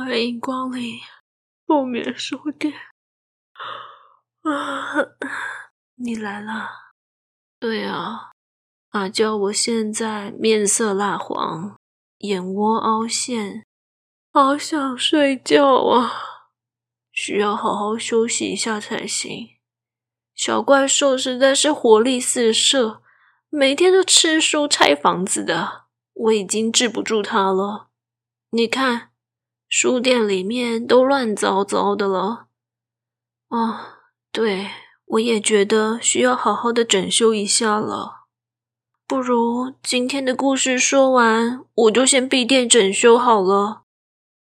欢迎光临不眠书店。啊，你来了？对啊，阿娇，我现在面色蜡黄，眼窝凹陷，好想睡觉啊，需要好好休息一下才行。小怪兽实在是活力四射，每天都吃书拆房子的，我已经治不住它了。你看，书店里面都乱糟糟的了。啊。对，我也觉得需要好好的整修一下了。不如今天的故事说完，我就先闭店整修好了。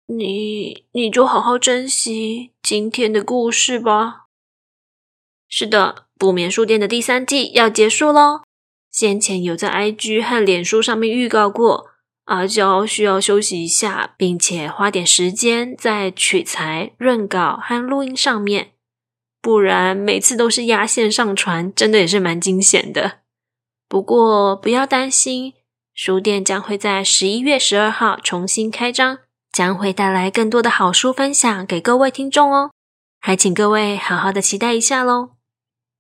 你你就好好珍惜今天的故事吧。是的，不眠书店的第三季要结束喽。先前有在 IG 和脸书上面预告过，阿娇需要休息一下，并且花点时间在取材、润稿和录音上面。不然每次都是压线上传，真的也是蛮惊险的。不过不要担心，书店将会在十一月十二号重新开张，将会带来更多的好书分享给各位听众哦。还请各位好好的期待一下喽。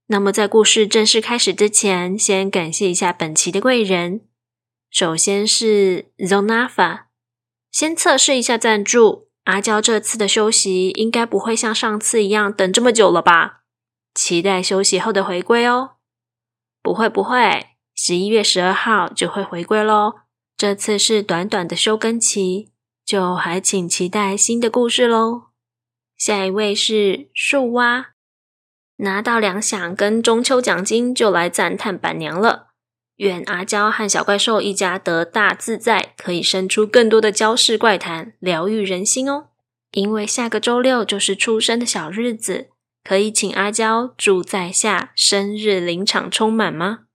那么在故事正式开始之前，先感谢一下本期的贵人，首先是 Zonafa，先测试一下赞助。阿娇这次的休息应该不会像上次一样等这么久了吧？期待休息后的回归哦。不会不会，十一月十二号就会回归喽。这次是短短的休更期，就还请期待新的故事喽。下一位是树蛙，拿到粮饷跟中秋奖金就来赞叹板娘了。愿阿娇和小怪兽一家得大自在，可以生出更多的娇事怪谈，疗愈人心哦。因为下个周六就是出生的小日子，可以请阿娇祝在下生日临场充满吗？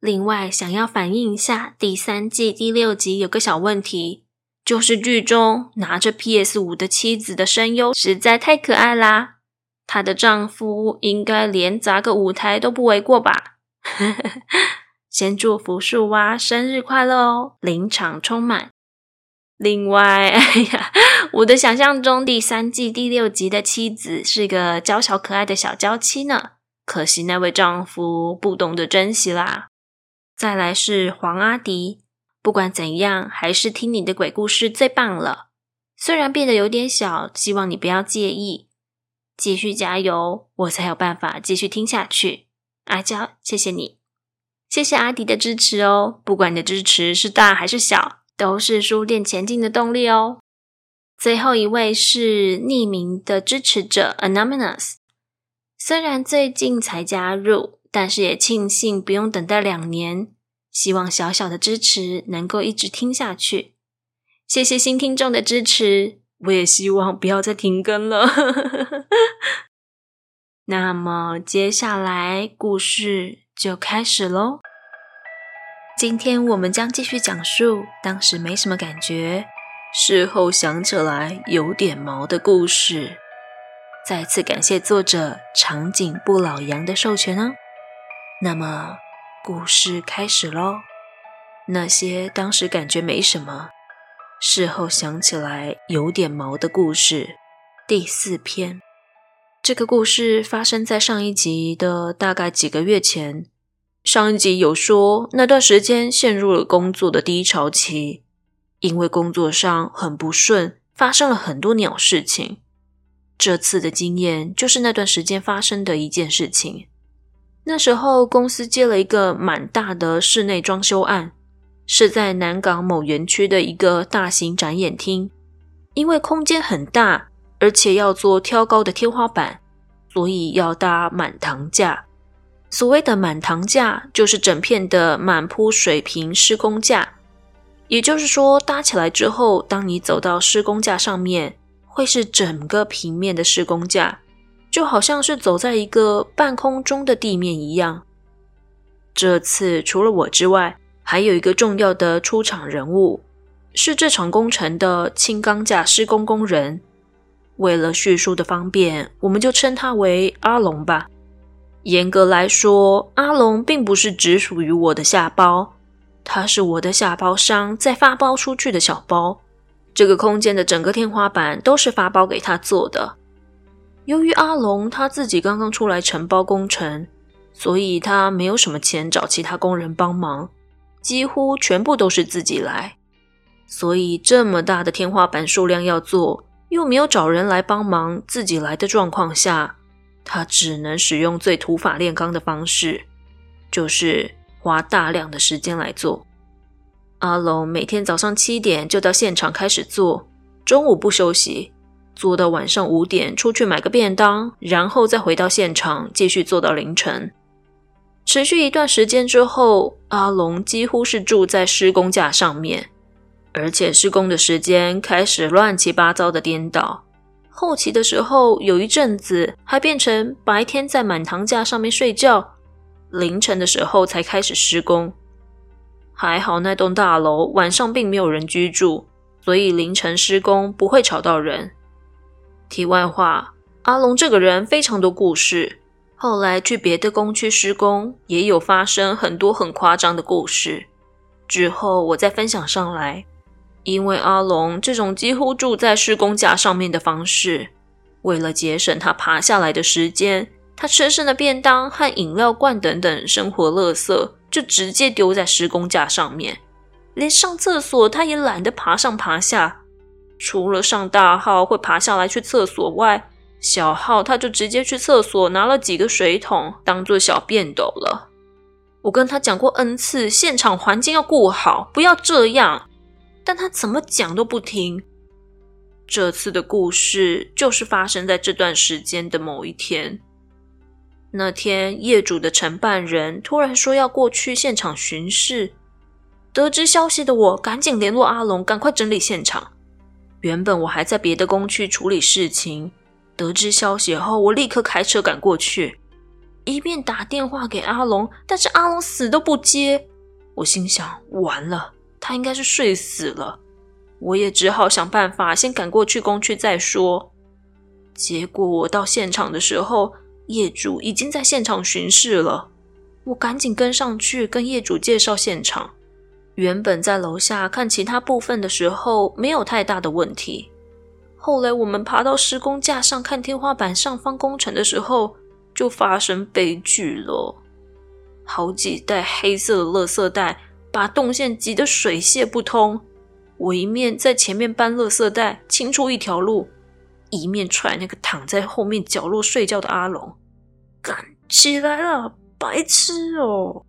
另外，想要反映一下第三季第六集有个小问题，就是剧中拿着 PS 五的妻子的声优实在太可爱啦，她的丈夫应该连砸个舞台都不为过吧？先祝福树蛙生日快乐哦，临场充满。另外，哎呀，我的想象中第三季第六集的妻子是个娇小可爱的小娇妻呢，可惜那位丈夫不懂得珍惜啦。再来是黄阿迪，不管怎样，还是听你的鬼故事最棒了。虽然变得有点小，希望你不要介意。继续加油，我才有办法继续听下去。阿娇，谢谢你。谢谢阿迪的支持哦，不管你的支持是大还是小，都是书店前进的动力哦。最后一位是匿名的支持者 Anonymous，虽然最近才加入，但是也庆幸不用等待两年。希望小小的支持能够一直听下去。谢谢新听众的支持，我也希望不要再停更了。那么接下来故事。就开始喽！今天我们将继续讲述当时没什么感觉，事后想起来有点毛的故事。再次感谢作者长颈不老羊的授权哦。那么故事开始喽！那些当时感觉没什么，事后想起来有点毛的故事，第四篇。这个故事发生在上一集的大概几个月前。上一集有说，那段时间陷入了工作的低潮期，因为工作上很不顺，发生了很多鸟事情。这次的经验就是那段时间发生的一件事情。那时候公司接了一个蛮大的室内装修案，是在南港某园区的一个大型展演厅。因为空间很大，而且要做挑高的天花板，所以要搭满堂架。所谓的满堂架，就是整片的满铺水平施工架，也就是说，搭起来之后，当你走到施工架上面，会是整个平面的施工架，就好像是走在一个半空中的地面一样。这次除了我之外，还有一个重要的出场人物，是这场工程的轻钢架施工工人。为了叙述的方便，我们就称他为阿龙吧。严格来说，阿龙并不是只属于我的下包，他是我的下包商在发包出去的小包，这个空间的整个天花板都是发包给他做的。由于阿龙他自己刚刚出来承包工程，所以他没有什么钱找其他工人帮忙，几乎全部都是自己来。所以这么大的天花板数量要做，又没有找人来帮忙，自己来的状况下，他只能使用最土法炼钢的方式，就是花大量的时间来做。阿龙每天早上七点就到现场开始做，中午不休息，做到晚上五点出去买个便当，然后再回到现场继续做到凌晨。持续一段时间之后，阿龙几乎是住在施工架上面，而且施工的时间开始乱七八糟的颠倒。后期的时候，有一阵子还变成白天在满堂架上面睡觉，凌晨的时候才开始施工。还好那栋大楼晚上并没有人居住，所以凌晨施工不会吵到人。题外话，阿龙这个人非常多故事，后来去别的工区施工，也有发生很多很夸张的故事。之后我再分享上来。因为阿龙这种几乎住在施工架上面的方式，为了节省他爬下来的时间，他吃剩的便当和饮料罐等等生活垃圾。就直接丢在施工架上面，连上厕所他也懒得爬上爬下。除了上大号会爬下来去厕所外，小号他就直接去厕所拿了几个水桶当做小便斗了。我跟他讲过 N 次，现场环境要顾好，不要这样，但他怎么讲都不听。这次的故事就是发生在这段时间的某一天。那天，业主的承办人突然说要过去现场巡视。得知消息的我赶紧联络阿龙，赶快整理现场。原本我还在别的工区处理事情，得知消息后，我立刻开车赶过去，一边打电话给阿龙，但是阿龙死都不接。我心想，完了，他应该是睡死了。我也只好想办法先赶过去工区再说。结果我到现场的时候，业主已经在现场巡视了，我赶紧跟上去跟业主介绍现场。原本在楼下看其他部分的时候没有太大的问题，后来我们爬到施工架上看天花板上方工程的时候，就发生悲剧了。好几袋黑色的垃圾袋把动线挤得水泄不通，我一面在前面搬垃圾袋清出一条路，一面踹那个躺在后面角落睡觉的阿龙。干起来了，白痴哦！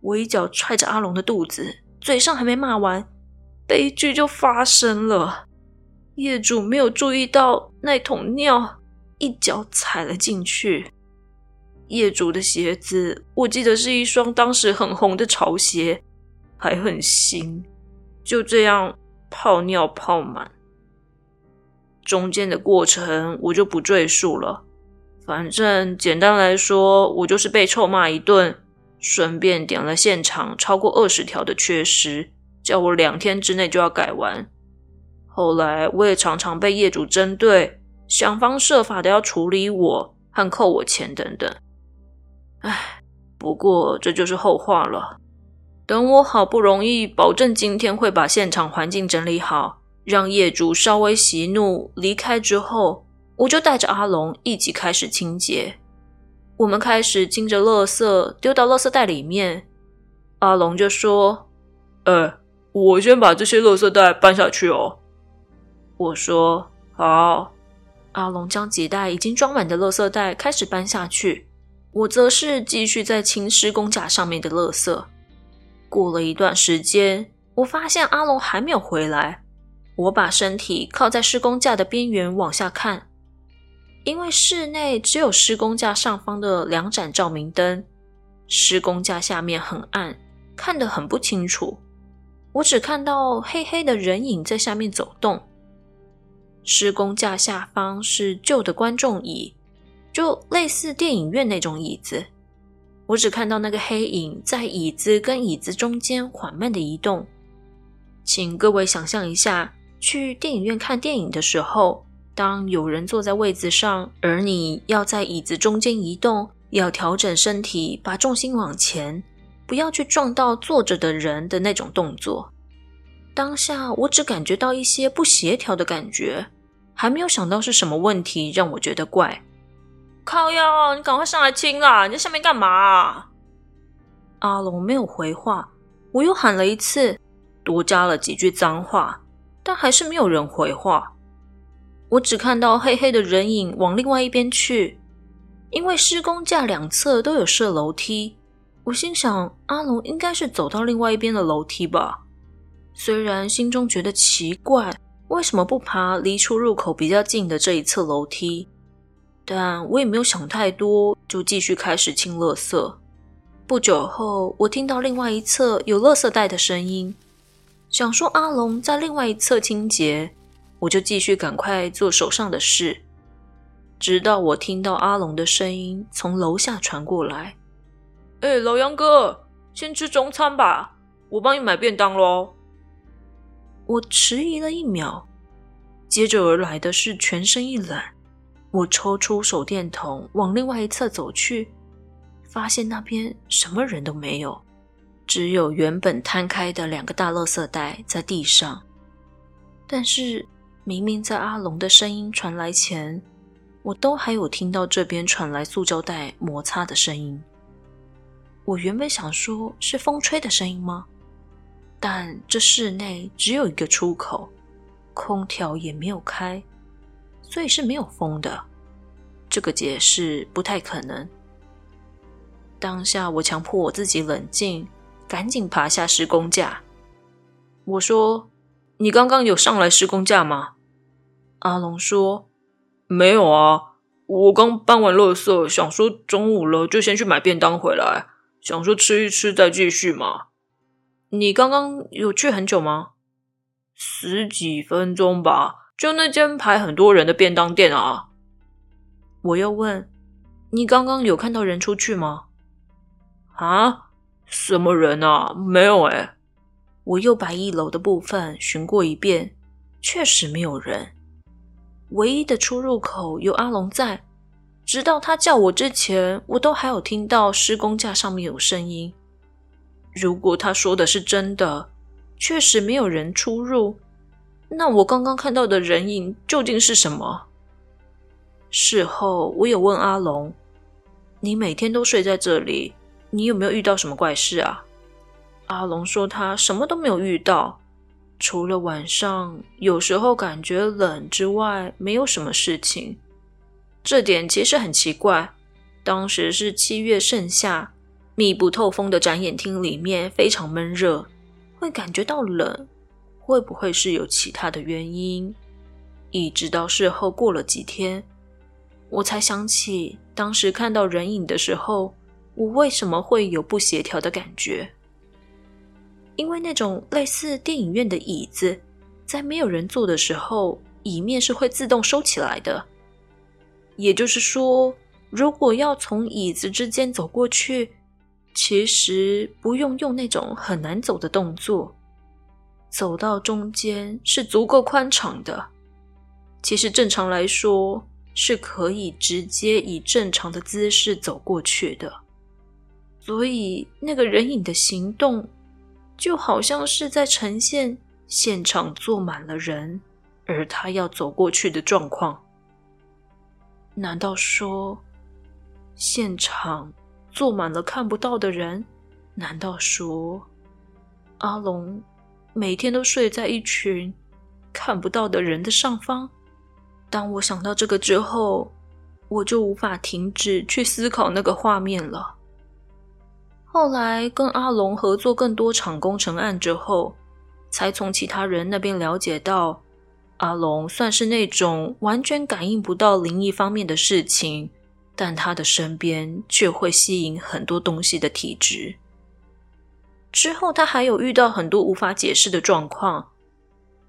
我一脚踹着阿龙的肚子，嘴上还没骂完，悲剧就发生了。业主没有注意到那桶尿，一脚踩了进去。业主的鞋子，我记得是一双当时很红的潮鞋，还很新。就这样泡尿泡满，中间的过程我就不赘述了。反正简单来说，我就是被臭骂一顿，顺便点了现场超过二十条的缺失，叫我两天之内就要改完。后来我也常常被业主针对，想方设法的要处理我和扣我钱等等。唉，不过这就是后话了。等我好不容易保证今天会把现场环境整理好，让业主稍微息怒离开之后。我就带着阿龙一起开始清洁。我们开始清着垃圾，丢到垃圾袋里面。阿龙就说：“呃，我先把这些垃圾袋搬下去哦。”我说：“好。”阿龙将几袋已经装满的垃圾袋开始搬下去，我则是继续在清施工架上面的垃圾。过了一段时间，我发现阿龙还没有回来。我把身体靠在施工架的边缘往下看。因为室内只有施工架上方的两盏照明灯，施工架下面很暗，看得很不清楚。我只看到黑黑的人影在下面走动。施工架下方是旧的观众椅，就类似电影院那种椅子。我只看到那个黑影在椅子跟椅子中间缓慢的移动。请各位想象一下，去电影院看电影的时候。当有人坐在位子上，而你要在椅子中间移动，要调整身体，把重心往前，不要去撞到坐着的人的那种动作。当下我只感觉到一些不协调的感觉，还没有想到是什么问题让我觉得怪。靠腰，你赶快上来亲啦！你在下面干嘛啊？阿龙没有回话，我又喊了一次，多加了几句脏话，但还是没有人回话。我只看到黑黑的人影往另外一边去，因为施工架两侧都有设楼梯，我心想阿龙应该是走到另外一边的楼梯吧。虽然心中觉得奇怪，为什么不爬离出入口比较近的这一侧楼梯？但我也没有想太多，就继续开始清垃圾。不久后，我听到另外一侧有垃圾袋的声音，想说阿龙在另外一侧清洁，我就继续赶快做手上的事。直到我听到阿龙的声音从楼下传过来：“哎，老杨哥，先吃中餐吧，我帮你买便当喽。”我迟疑了一秒，接着而来的是全身一冷。我抽出手电筒，往另外一侧走去，发现那边什么人都没有，只有原本摊开的两个大垃圾袋在地上。但是，明明在阿龙的声音传来前，我都还有听到这边传来塑胶袋摩擦的声音。我原本想说是风吹的声音吗？但这室内只有一个出口，空调也没有开。所以是没有风的，这个解释不太可能。当下我强迫我自己冷静，赶紧爬下施工架。我说：“你刚刚有上来施工架吗？”阿龙说：“没有啊，我刚搬完垃圾，想说中午了就先去买便当回来，想说吃一吃再继续嘛。”你刚刚有去很久吗？十几分钟吧。就那间排很多人的便当店啊！我又问：“你刚刚有看到人出去吗？”啊？什么人啊？没有哎。我又把一楼的部分巡过一遍，确实没有人。唯一的出入口有阿龙在，直到他叫我之前，我都还有听到施工架上面有声音。如果他说的是真的，确实没有人出入。那我刚刚看到的人影究竟是什么？事后我有问阿龙：“你每天都睡在这里，你有没有遇到什么怪事啊？”阿龙说他什么都没有遇到，除了晚上有时候感觉冷之外，没有什么事情。这点其实很奇怪。当时是七月盛夏，密不透风的展演厅里面非常闷热，会感觉到冷。会不会是有其他的原因？一直到事后过了几天，我才想起当时看到人影的时候，我为什么会有不协调的感觉？因为那种类似电影院的椅子，在没有人坐的时候，椅面是会自动收起来的。也就是说，如果要从椅子之间走过去，其实不用用那种很难走的动作。走到中间是足够宽敞的，其实正常来说是可以直接以正常的姿势走过去的。所以那个人影的行动，就好像是在呈现现场坐满了人，而他要走过去的状况。难道说现场坐满了看不到的人？难道说阿龙？每天都睡在一群看不到的人的上方。当我想到这个之后，我就无法停止去思考那个画面了。后来跟阿龙合作更多场工程案之后，才从其他人那边了解到，阿龙算是那种完全感应不到灵异方面的事情，但他的身边却会吸引很多东西的体质。之后，他还有遇到很多无法解释的状况，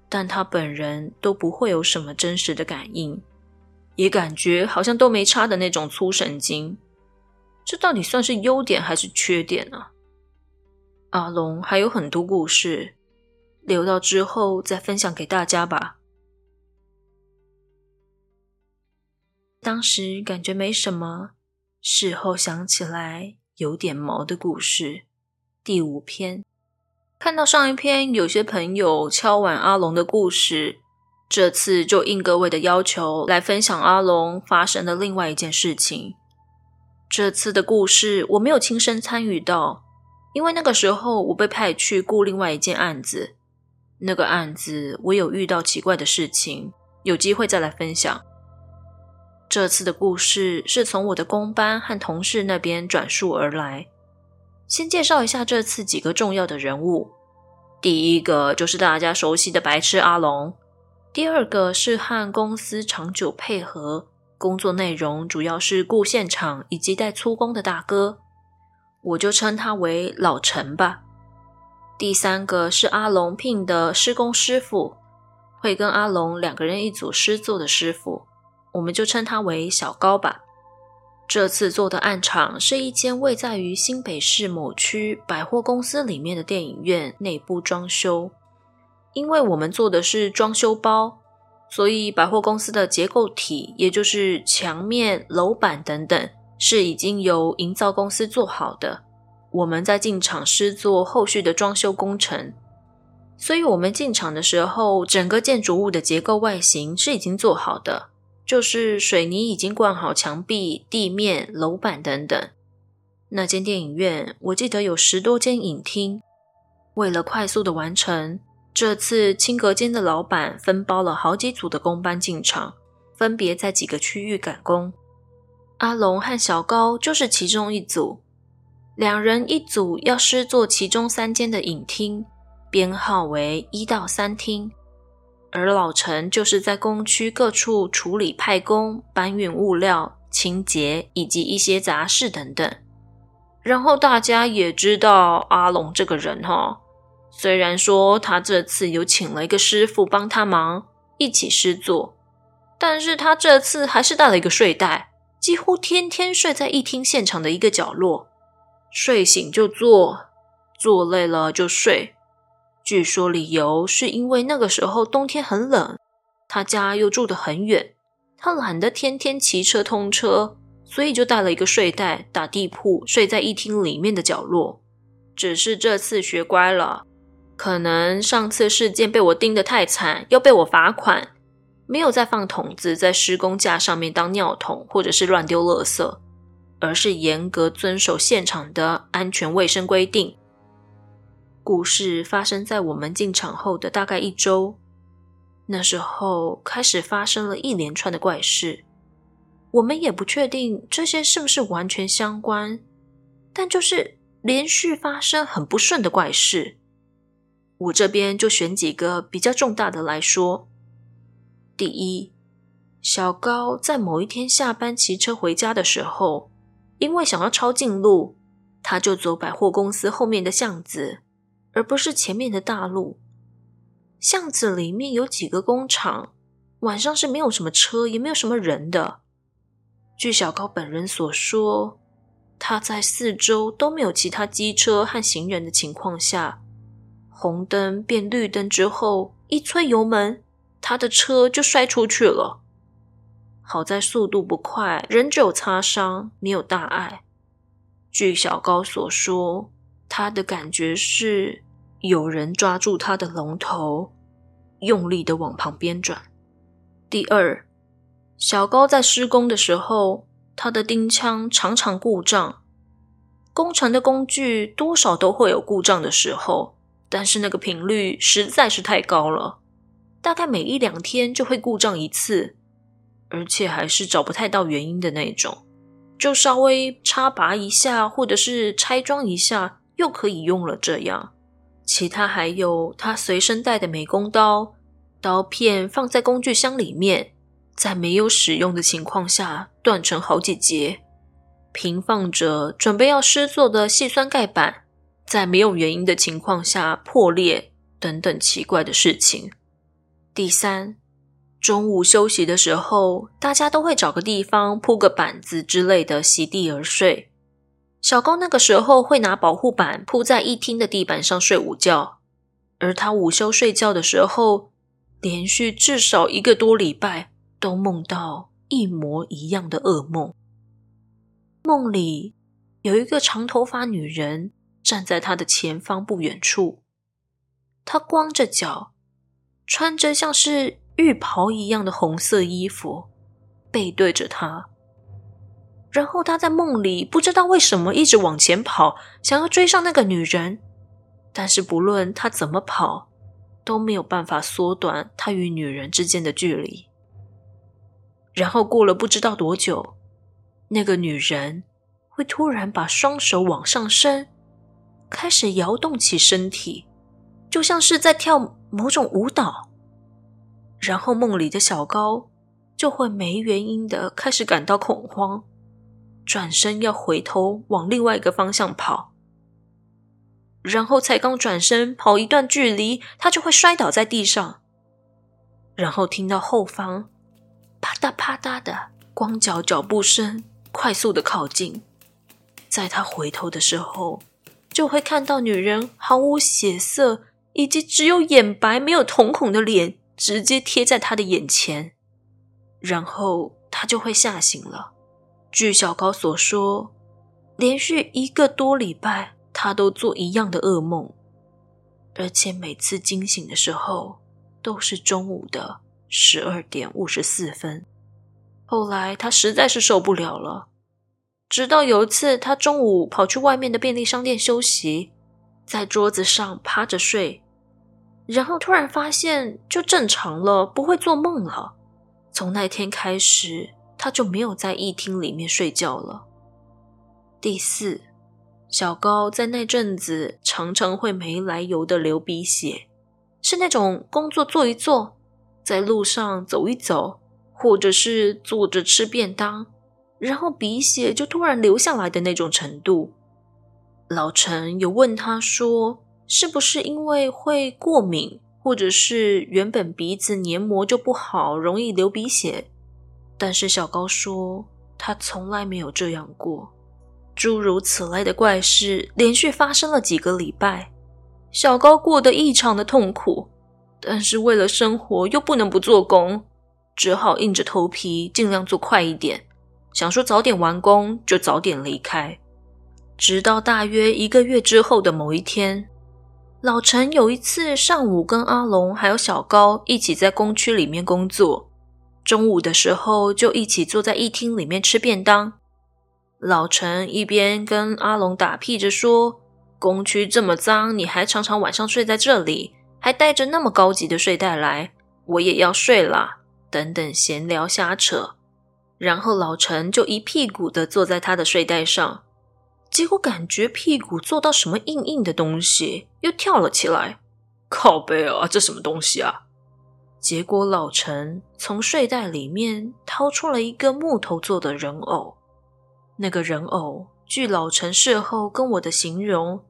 但他本人都不会有什么真实的感应，也感觉好像都没差的那种粗神经。这到底算是优点还是缺点呢？阿龙还有很多故事，留到之后再分享给大家吧。当时感觉没什么，事后想起来有点毛的故事。第五篇，看到上一篇有些朋友敲碗阿龙的故事，这次就应各位的要求来分享阿龙发生的另外一件事情。这次的故事我没有亲身参与到，因为那个时候我被派去顾另外一件案子。那个案子我有遇到奇怪的事情，有机会再来分享。这次的故事是从我的工班和同事那边转述而来。先介绍一下这次几个重要的人物。第一个就是大家熟悉的白痴阿龙，第二个是和公司长久配合，工作内容主要是顾现场以及带粗工的大哥，我就称他为老陈吧。第三个是阿龙聘的施工师傅，会跟阿龙两个人一组施作的师傅，我们就称他为小高吧。这次做的暗场是一间位在于新北市某区百货公司里面的电影院内部装修。因为我们做的是装修包，所以百货公司的结构体，也就是墙面、楼板等等，是已经由营造公司做好的。我们在进场是做后续的装修工程，所以我们进场的时候，整个建筑物的结构外形是已经做好的。就是水泥已经灌好墙壁、地面、楼板等等。那间电影院，我记得有十多间影厅。为了快速的完成，这次清隔间的老板分包了好几组的工班进场，分别在几个区域赶工。阿龙和小高就是其中一组，两人一组要施作其中三间的影厅，编号为一到三厅。而老陈就是在工区各处处理派工、搬运物料、清洁以及一些杂事等等。然后大家也知道阿龙这个人哈，虽然说他这次有请了一个师傅帮他忙一起施作，但是他这次还是带了一个睡袋，几乎天天睡在一厅现场的一个角落，睡醒就做，做累了就睡。据说理由是因为那个时候冬天很冷，他家又住得很远，他懒得天天骑车通车，所以就带了一个睡袋打地铺，睡在一厅里面的角落。只是这次学乖了，可能上次事件被我盯得太惨，要被我罚款，没有再放桶子在施工架上面当尿桶，或者是乱丢垃圾，而是严格遵守现场的安全卫生规定。故事发生在我们进场后的大概一周，那时候开始发生了一连串的怪事。我们也不确定这些是不是完全相关，但就是连续发生很不顺的怪事。我这边就选几个比较重大的来说。第一，小高在某一天下班骑车回家的时候，因为想要抄近路，他就走百货公司后面的巷子。而不是前面的大路，巷子里面有几个工厂，晚上是没有什么车，也没有什么人的。据小高本人所说，他在四周都没有其他机车和行人的情况下，红灯变绿灯之后，一催油门，他的车就摔出去了。好在速度不快，人只有擦伤，没有大碍。据小高所说。他的感觉是有人抓住他的龙头，用力的往旁边转。第二，小高在施工的时候，他的钉枪常常故障。工程的工具多少都会有故障的时候，但是那个频率实在是太高了，大概每一两天就会故障一次，而且还是找不太到原因的那种，就稍微插拔一下，或者是拆装一下。又可以用了。这样，其他还有他随身带的美工刀，刀片放在工具箱里面，在没有使用的情况下断成好几截；平放着准备要施作的细酸钙板，在没有原因的情况下破裂，等等奇怪的事情。第三，中午休息的时候，大家都会找个地方铺个板子之类的，席地而睡。小高那个时候会拿保护板铺在一厅的地板上睡午觉，而他午休睡觉的时候，连续至少一个多礼拜都梦到一模一样的噩梦。梦里有一个长头发女人站在他的前方不远处，她光着脚，穿着像是浴袍一样的红色衣服，背对着他。然后他在梦里不知道为什么一直往前跑，想要追上那个女人，但是不论他怎么跑，都没有办法缩短他与女人之间的距离。然后过了不知道多久，那个女人会突然把双手往上伸，开始摇动起身体，就像是在跳某种舞蹈。然后梦里的小高就会没原因的开始感到恐慌，转身要回头往另外一个方向跑。然后才刚转身跑一段距离，他就会摔倒在地上，然后听到后方。啪嗒啪嗒的光脚脚步声快速的靠近，在他回头的时候，就会看到女人毫无血色以及只有眼白没有瞳孔的脸直接贴在他的眼前，然后他就会吓醒了。据小高所说，连续一个多礼拜，他都做一样的噩梦，而且每次惊醒的时候都是中午的。十二点五十四分，后来他实在是受不了了。直到有一次，他中午跑去外面的便利商店休息，在桌子上趴着睡，然后突然发现就正常了，不会做梦了。从那天开始，他就没有在议厅里面睡觉了。第四，小高在那阵子常常会没来由的流鼻血，是那种工作做一做。在路上走一走，或者是坐着吃便当，然后鼻血就突然流下来的那种程度。老陈有问他说，是不是因为会过敏，或者是原本鼻子黏膜就不好，容易流鼻血？但是小高说，他从来没有这样过。诸如此类的怪事连续发生了几个礼拜，小高过得异常的痛苦。但是为了生活又不能不做工，只好硬着头皮尽量做快一点，想说早点完工就早点离开。直到大约一个月之后的某一天，老陈有一次上午跟阿龙还有小高一起在工区里面工作，中午的时候就一起坐在一厅里面吃便当。老陈一边跟阿龙打屁着说：“工区这么脏，你还常常晚上睡在这里。”还带着那么高级的睡袋来，我也要睡啦。等等，闲聊瞎扯，然后老陈就一屁股的坐在他的睡袋上，结果感觉屁股坐到什么硬硬的东西，又跳了起来。靠背啊，这什么东西啊？结果老陈从睡袋里面掏出了一个木头做的人偶，那个人偶，据老陈事后跟我的形容。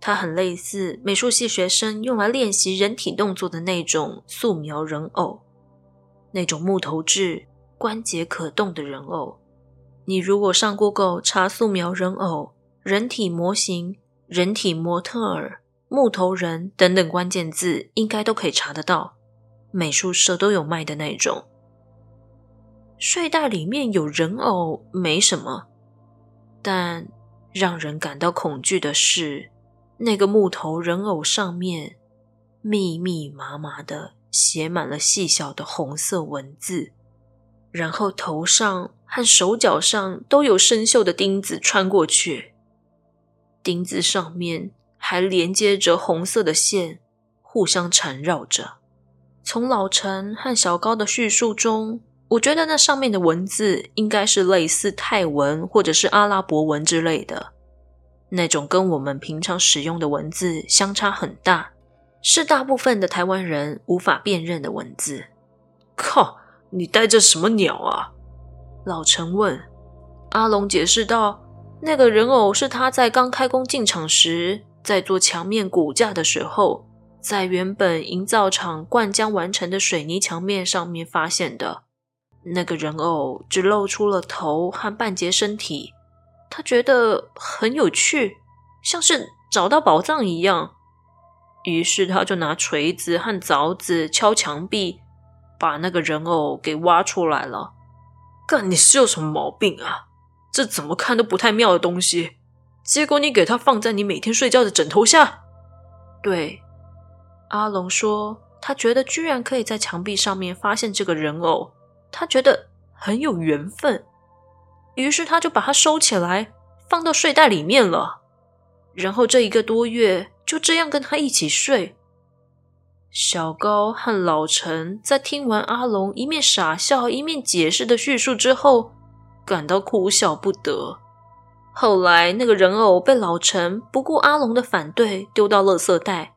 它很类似美术系学生用来练习人体动作的那种素描人偶，那种木头制、关节可动的人偶。你如果上 Google 查素描人偶、人体模型、人体模特儿、木头人等等关键字，应该都可以查得到。美术社都有卖的那种。睡袋里面有人偶没什么，但让人感到恐惧的是。那个木头人偶上面密密麻麻的写满了细小的红色文字，然后头上和手脚上都有生锈的钉子穿过去，钉子上面还连接着红色的线，互相缠绕着。从老陈和小高的叙述中，我觉得那上面的文字应该是类似泰文或者是阿拉伯文之类的。那种跟我们平常使用的文字相差很大，是大部分的台湾人无法辨认的文字。靠，你带着什么鸟啊？老陈问。阿龙解释道：“那个人偶是他在刚开工进场时，在做墙面骨架的时候，在原本营造厂灌浆完成的水泥墙面上面发现的。那个人偶只露出了头和半截身体。”他觉得很有趣，像是找到宝藏一样。于是他就拿锤子和凿子敲墙壁，把那个人偶给挖出来了。干，你是有什么毛病啊？这怎么看都不太妙的东西，结果你给他放在你每天睡觉的枕头下。对，阿龙说，他觉得居然可以在墙壁上面发现这个人偶，他觉得很有缘分，于是他就把它收起来，放到睡袋里面了。然后这一个多月就这样跟他一起睡。小高和老陈在听完阿龙一面傻笑一面解释的叙述之后，感到哭笑不得。后来那个人偶被老陈不顾阿龙的反对丢到垃圾袋。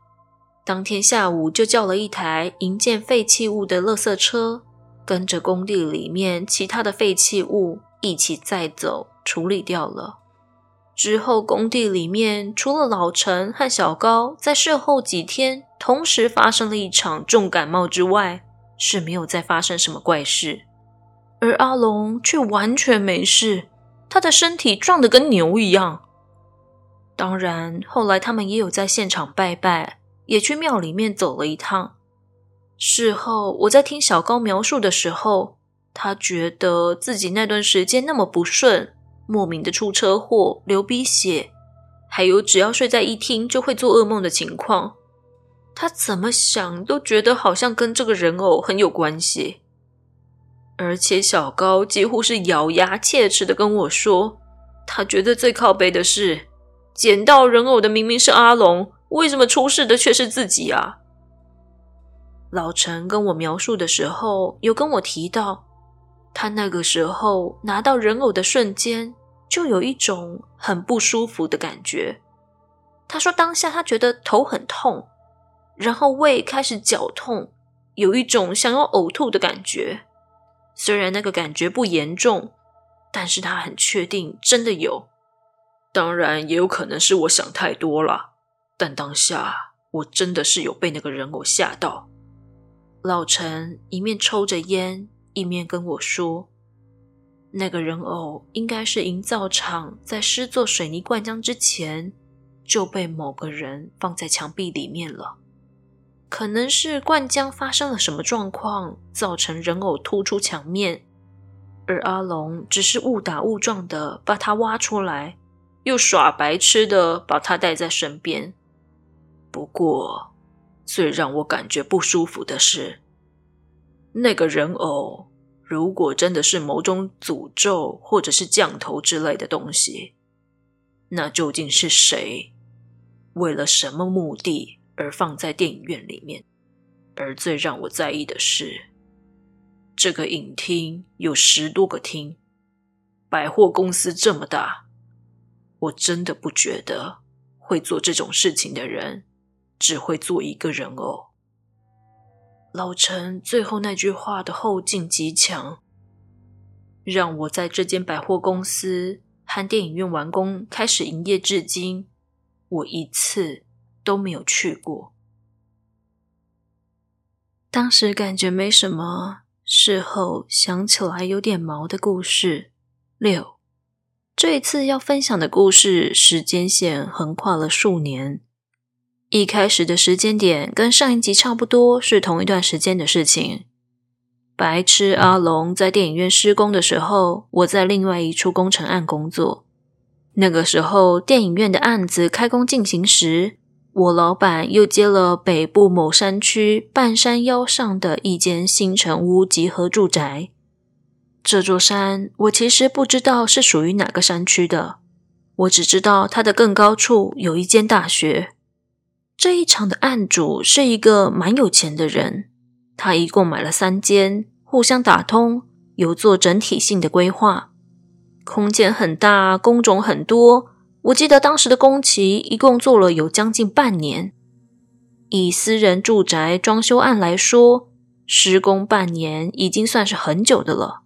当天下午就叫了一台营建废弃物的垃圾车，跟着工地里面其他的废弃物一起载走处理掉了。之后工地里面除了老陈和小高在事后几天同时发生了一场重感冒之外，是没有再发生什么怪事。而阿龙却完全没事，他的身体壮得跟牛一样。当然，后来他们也有在现场拜拜。也去庙里面走了一趟。事后我在听小高描述的时候，他觉得自己那段时间那么不顺，莫名的出车祸、流鼻血，还有只要睡在一厅就会做噩梦的情况，他怎么想都觉得好像跟这个人偶很有关系。而且小高几乎是咬牙切齿的跟我说，他觉得最靠背的是，捡到人偶的明明是阿龙。为什么出事的却是自己啊？老陈跟我描述的时候，有跟我提到，他那个时候拿到人偶的瞬间，就有一种很不舒服的感觉。他说当下他觉得头很痛，然后胃开始绞痛，有一种想要呕吐的感觉。虽然那个感觉不严重，但是他很确定真的有。当然，也有可能是我想太多了。但当下我真的是有被那个人偶吓到。老陈一面抽着烟，一面跟我说：“那个人偶应该是营造厂在施作水泥灌浆之前就被某个人放在墙壁里面了，可能是灌浆发生了什么状况，造成人偶突出墙面，而阿龙只是误打误撞的把它挖出来，又耍白痴的把它带在身边。”不过，最让我感觉不舒服的是，那个人偶如果真的是某种诅咒或者是降头之类的东西，那究竟是谁？为了什么目的而放在电影院里面？而最让我在意的是，这个影厅有十多个厅，百货公司这么大，我真的不觉得会做这种事情的人。只会做一个人哦。老陈最后那句话的后劲极强，让我在这间百货公司和电影院完工开始营业至今，我一次都没有去过。当时感觉没什么，事后想起来有点毛的故事。六，这一次要分享的故事时间线横跨了数年。一开始的时间点跟上一集差不多，是同一段时间的事情。白痴阿龙在电影院施工的时候，我在另外一处工程案工作。那个时候，电影院的案子开工进行时，我老板又接了北部某山区半山腰上的一间新成屋集合住宅。这座山，我其实不知道是属于哪个山区的，我只知道它的更高处有一间大学。这一场的案主是一个蛮有钱的人，他一共买了三间，互相打通，有做整体性的规划，空间很大，工种很多。我记得当时的工期一共做了有将近半年。以私人住宅装修案来说，施工半年已经算是很久的了。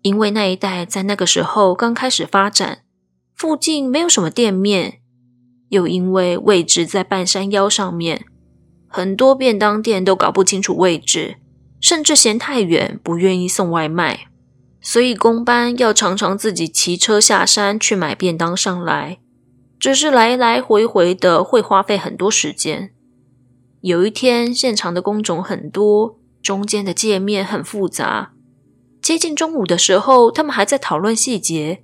因为那一带在那个时候刚开始发展，附近没有什么店面。又因为位置在半山腰上面，很多便当店都搞不清楚位置，甚至嫌太远，不愿意送外卖，所以工班要常常自己骑车下山去买便当上来，只是来来回回的会花费很多时间。有一天，现场的工种很多，中间的界面很复杂，接近中午的时候，他们还在讨论细节。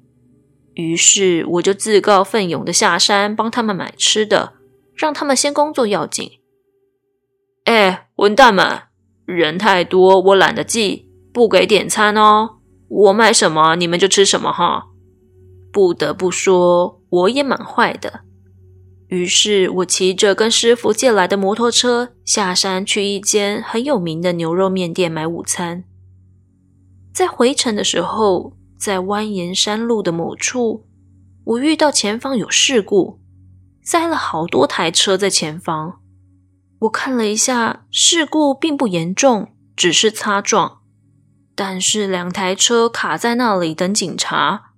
于是我就自告奋勇的下山帮他们买吃的，让他们先工作要紧。哎，混蛋们，人太多，我懒得记，不给点餐哦。我买什么，你们就吃什么哈。不得不说，我也蛮坏的。于是我骑着跟师傅借来的摩托车下山，去一间很有名的牛肉面店买午餐。在回程的时候，在蜿蜒山路的某处，我遇到前方有事故，塞了好多台车在前方。我看了一下，事故并不严重，只是擦撞。但是两台车卡在那里等警察。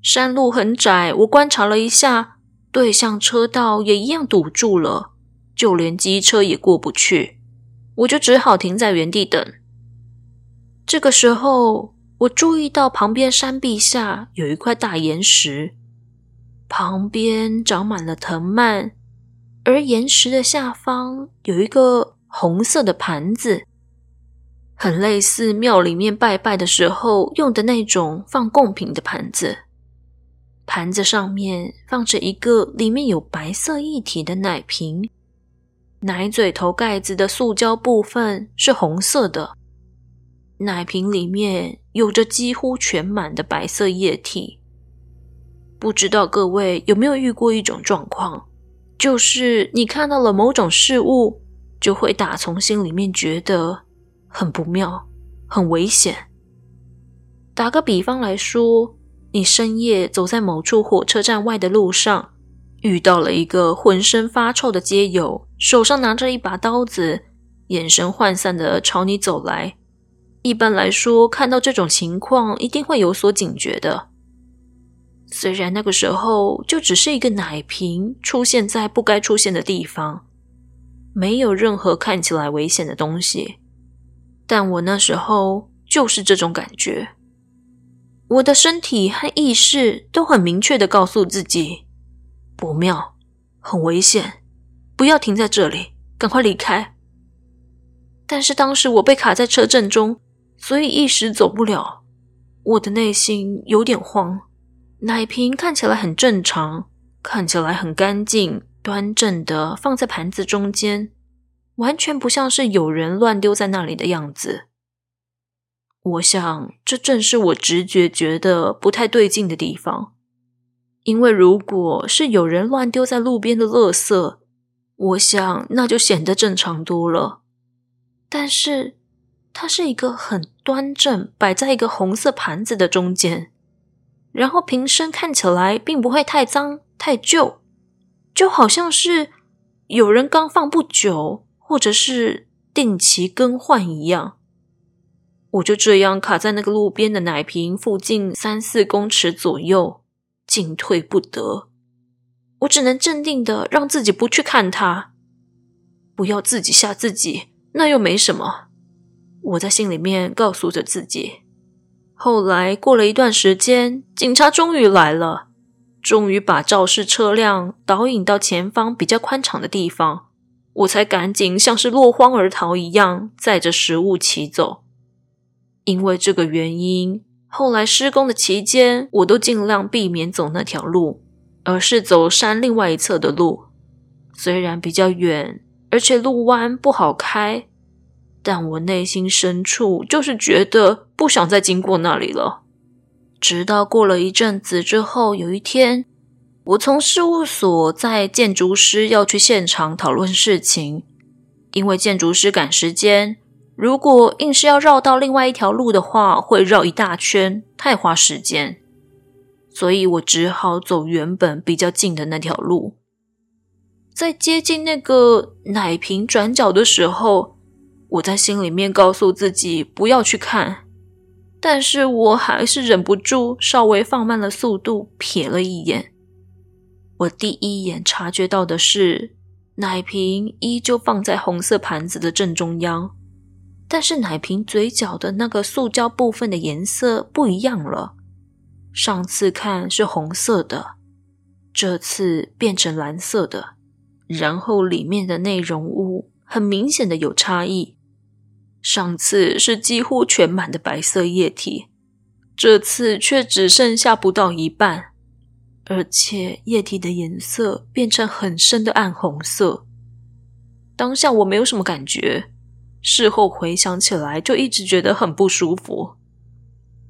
山路很窄，我观察了一下，对向车道也一样堵住了，就连机车也过不去，我就只好停在原地等。这个时候，我注意到旁边山壁下有一块大岩石，旁边长满了藤蔓，而岩石的下方有一个红色的盘子，很类似庙里面拜拜的时候用的那种放贡品的盘子。盘子上面放着一个里面有白色液体的奶瓶，奶嘴头盖子的塑胶部分是红色的，奶瓶里面有着几乎全满的白色液体。不知道各位有没有遇过一种状况，就是你看到了某种事物，就会打从心里面觉得很不妙、很危险。打个比方来说。你深夜走在某处火车站外的路上，遇到了一个浑身发臭的街友，手上拿着一把刀子，眼神涣散的朝你走来。一般来说，看到这种情况，一定会有所警觉的。虽然那个时候就只是一个奶瓶出现在不该出现的地方，没有任何看起来危险的东西，但我那时候就是这种感觉。我的身体和意识都很明确的告诉自己，不妙，很危险，不要停在这里，赶快离开。但是当时我被卡在车阵中，所以一时走不了。我的内心有点慌。奶瓶看起来很正常，看起来很干净，端正的放在盘子中间，完全不像是有人乱丢在那里的样子。我想，这正是我直觉觉得不太对劲的地方。因为如果是有人乱丢在路边的垃圾，我想那就显得正常多了。但是，它是一个很端正，摆在一个红色盘子的中间，然后瓶身看起来并不会太脏太旧，就好像是有人刚放不久，或者是定期更换一样。我就这样卡在那个路边的奶瓶附近三四公尺左右，进退不得。我只能镇定的让自己不去看它，不要自己吓自己，那又没什么。我在心里面告诉着自己。后来过了一段时间，警察终于来了，终于把肇事车辆导引到前方比较宽敞的地方，我才赶紧像是落荒而逃一样，载着食物骑走。因为这个原因，后来施工的期间，我都尽量避免走那条路，而是走山另外一侧的路。虽然比较远，而且路弯不好开，但我内心深处就是觉得不想再经过那里了。直到过了一阵子之后，有一天，我从事务所在建筑师要去现场讨论事情，因为建筑师赶时间。如果硬是要绕到另外一条路的话，会绕一大圈，太花时间，所以我只好走原本比较近的那条路。在接近那个奶瓶转角的时候，我在心里面告诉自己不要去看，但是我还是忍不住稍微放慢了速度，瞥了一眼。我第一眼察觉到的是，奶瓶依旧放在红色盘子的正中央。但是奶瓶嘴角的那个塑胶部分的颜色不一样了，上次看是红色的，这次变成蓝色的，然后里面的内容物很明显的有差异，上次是几乎全满的白色液体，这次却只剩下不到一半，而且液体的颜色变成很深的暗红色。当下我没有什么感觉，事后回想起来就一直觉得很不舒服。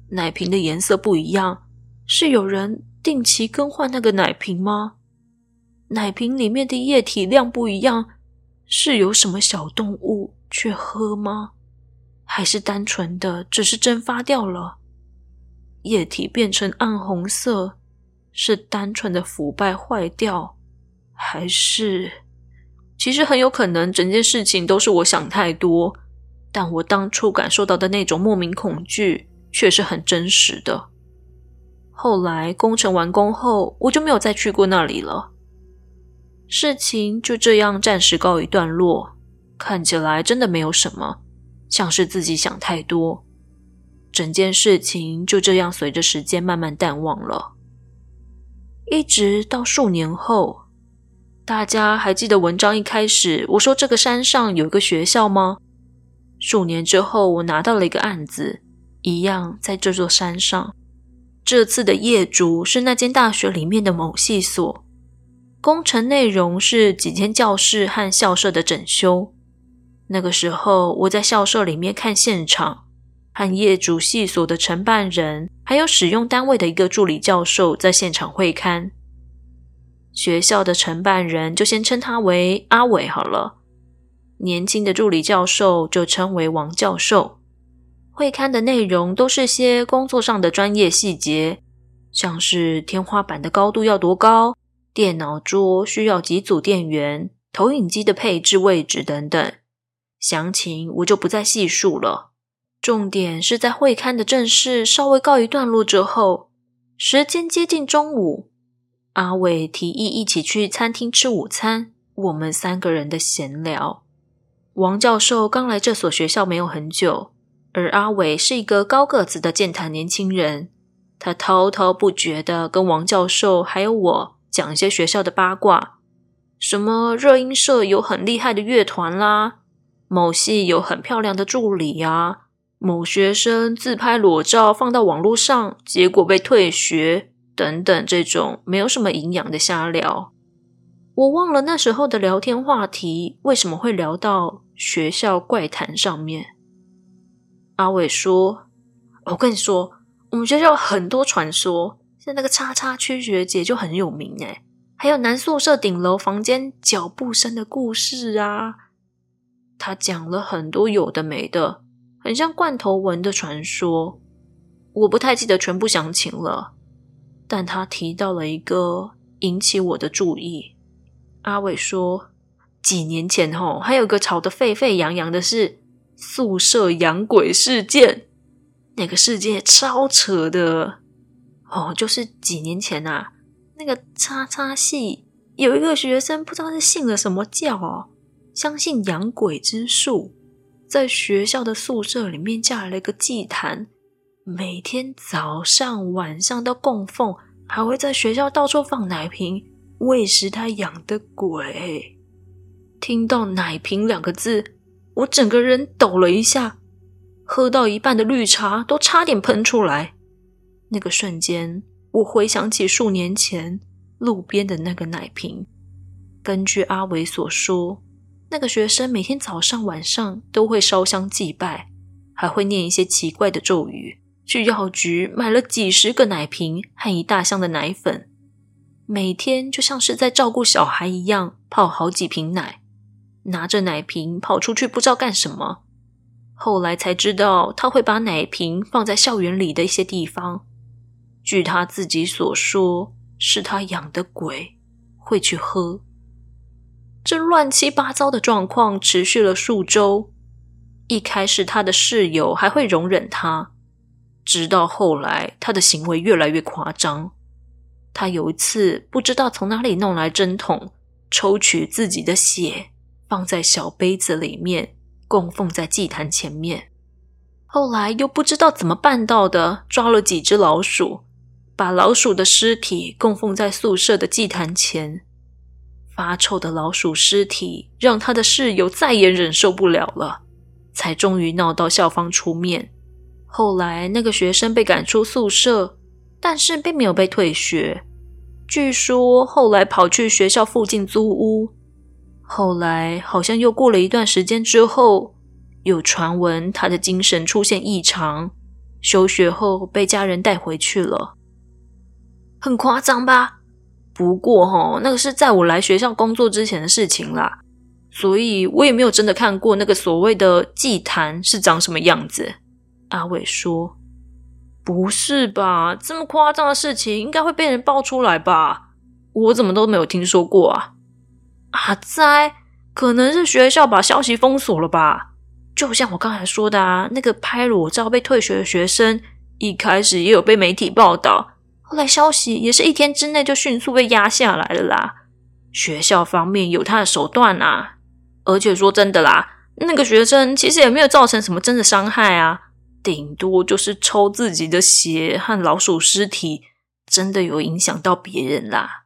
奶瓶的颜色不一样，是有人定期更换那个奶瓶吗？奶瓶里面的液体量不一样，是有什么小动物去喝吗？还是单纯的只是蒸发掉了？液体变成暗红色，是单纯的腐败坏掉，还是……其实很有可能整件事情都是我想太多，但我当初感受到的那种莫名恐惧却是很真实的。后来工程完工后，我就没有再去过那里了。事情就这样暂时告一段落，看起来真的没有什么，像是自己想太多。整件事情就这样随着时间慢慢淡忘了，一直到数年后，大家还记得文章一开始我说这个山上有一个学校吗？数年之后，我拿到了一个案子，一样在这座山上。这次的业主是那间大学里面的某系所，工程内容是几间教室和校舍的整修。那个时候，我在校舍里面看现场。和业主系所的承办人，还有使用单位的一个助理教授在现场会勘。学校的承办人就先称他为阿伟好了，年轻的助理教授就称为王教授。会勘的内容都是些工作上的专业细节，像是天花板的高度要多高，电脑桌需要几组电源，投影机的配置位置等等，详情我就不再细数了。重点是在会刊的正事稍微告一段落之后，时间接近中午，阿伟提议一起去餐厅吃午餐。我们三个人的闲聊。王教授刚来这所学校没有很久，而阿伟是一个高个子的健谈年轻人，他滔滔不绝地跟王教授还有我讲一些学校的八卦，什么热音社有很厉害的乐团啦，某系有很漂亮的助理啊。某学生自拍裸照放到网络上，结果被退学，等等，这种没有什么营养的瞎聊。我忘了那时候的聊天话题为什么会聊到学校怪谈上面。阿伟说：“我跟你说，我们学校很多传说，像那个叉叉区学姐就很有名诶，还有男宿舍顶楼房间脚步声的故事啊。”他讲了很多有的没的。很像罐头文的传说，我不太记得全部详情了。但他提到了一个引起我的注意。阿伟说，几年前吼，还有个吵得沸沸扬扬的是宿舍养鬼事件，那个事件超扯的哦。就是几年前啊，那个叉叉系有一个学生不知道是信了什么教哦，相信养鬼之术。在学校的宿舍里面架了一个祭坛，每天早上晚上都供奉，还会在学校到处放奶瓶，喂食他养的鬼。听到“奶瓶”两个字，我整个人抖了一下，喝到一半的绿茶都差点喷出来。那个瞬间，我回想起数年前路边的那个奶瓶。根据阿伟所说。那个学生每天早上晚上都会烧香祭拜，还会念一些奇怪的咒语。去药局买了几十个奶瓶和一大箱的奶粉，每天就像是在照顾小孩一样，泡好几瓶奶，拿着奶瓶跑出去不知道干什么。后来才知道，他会把奶瓶放在校园里的一些地方。据他自己所说，是他养的鬼会去喝。这乱七八糟的状况持续了数周。一开始，他的室友还会容忍他，直到后来，他的行为越来越夸张。他有一次不知道从哪里弄来针筒，抽取自己的血，放在小杯子里面，供奉在祭坛前面。后来又不知道怎么办到的，抓了几只老鼠，把老鼠的尸体供奉在宿舍的祭坛前。发臭的老鼠尸体让他的室友再也忍受不了了，才终于闹到校方出面。后来那个学生被赶出宿舍，但是并没有被退学。据说后来跑去学校附近租屋。后来好像又过了一段时间之后，有传闻他的精神出现异常，休学后被家人带回去了。很夸张吧？不过齁，那个是在我来学校工作之前的事情啦，所以我也没有真的看过那个所谓的祭坛是长什么样子。阿伟说：“不是吧？这么夸张的事情应该会被人爆出来吧？我怎么都没有听说过啊？阿哉，可能是学校把消息封锁了吧？就像我刚才说的啊，那个拍裸照被退学的学生，一开始也有被媒体报道，后来消息也是一天之内就迅速被压下来了啦。学校方面有他的手段啊，而且说真的啦，那个学生其实也没有造成什么真的伤害啊。”顶多就是抽自己的血和老鼠尸体，真的有影响到别人啦。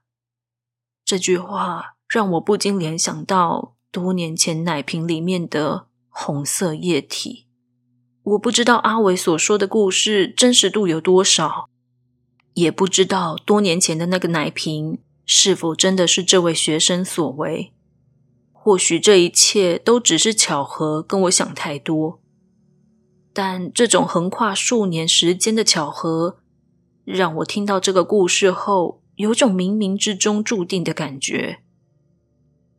这句话让我不禁联想到多年前奶瓶里面的红色液体。我不知道阿伟所说的故事真实度有多少，也不知道多年前的那个奶瓶是否真的是这位学生所为。或许这一切都只是巧合，跟我想太多。但这种横跨数年时间的巧合，让我听到这个故事后，有种冥冥之中注定的感觉。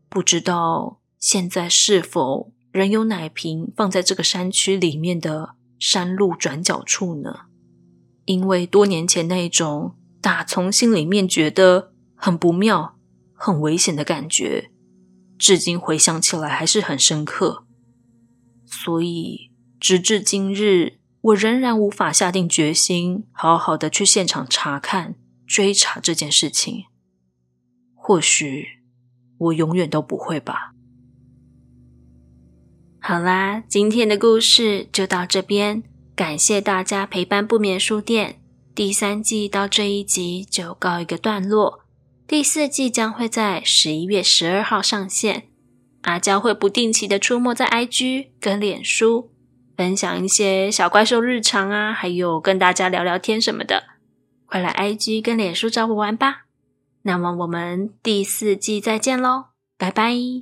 不知道现在是否仍有奶瓶放在这个山区里面的山路转角处呢？因为多年前那种打从心里面觉得很不妙、很危险的感觉，至今回想起来还是很深刻。所以。直至今日，我仍然无法下定决心，好好的去现场查看、追查这件事情。或许我永远都不会吧。好啦，今天的故事就到这边，感谢大家陪伴不眠书店。第三季到这一集就告一个段落，第四季将会在十一月十二号上线。阿娇会不定期的出没在 IG 跟脸书。分享一些小怪兽日常啊，还有跟大家聊聊天什么的，快来 IG 跟脸书找我玩吧。那么我们第四季再见喽，拜拜。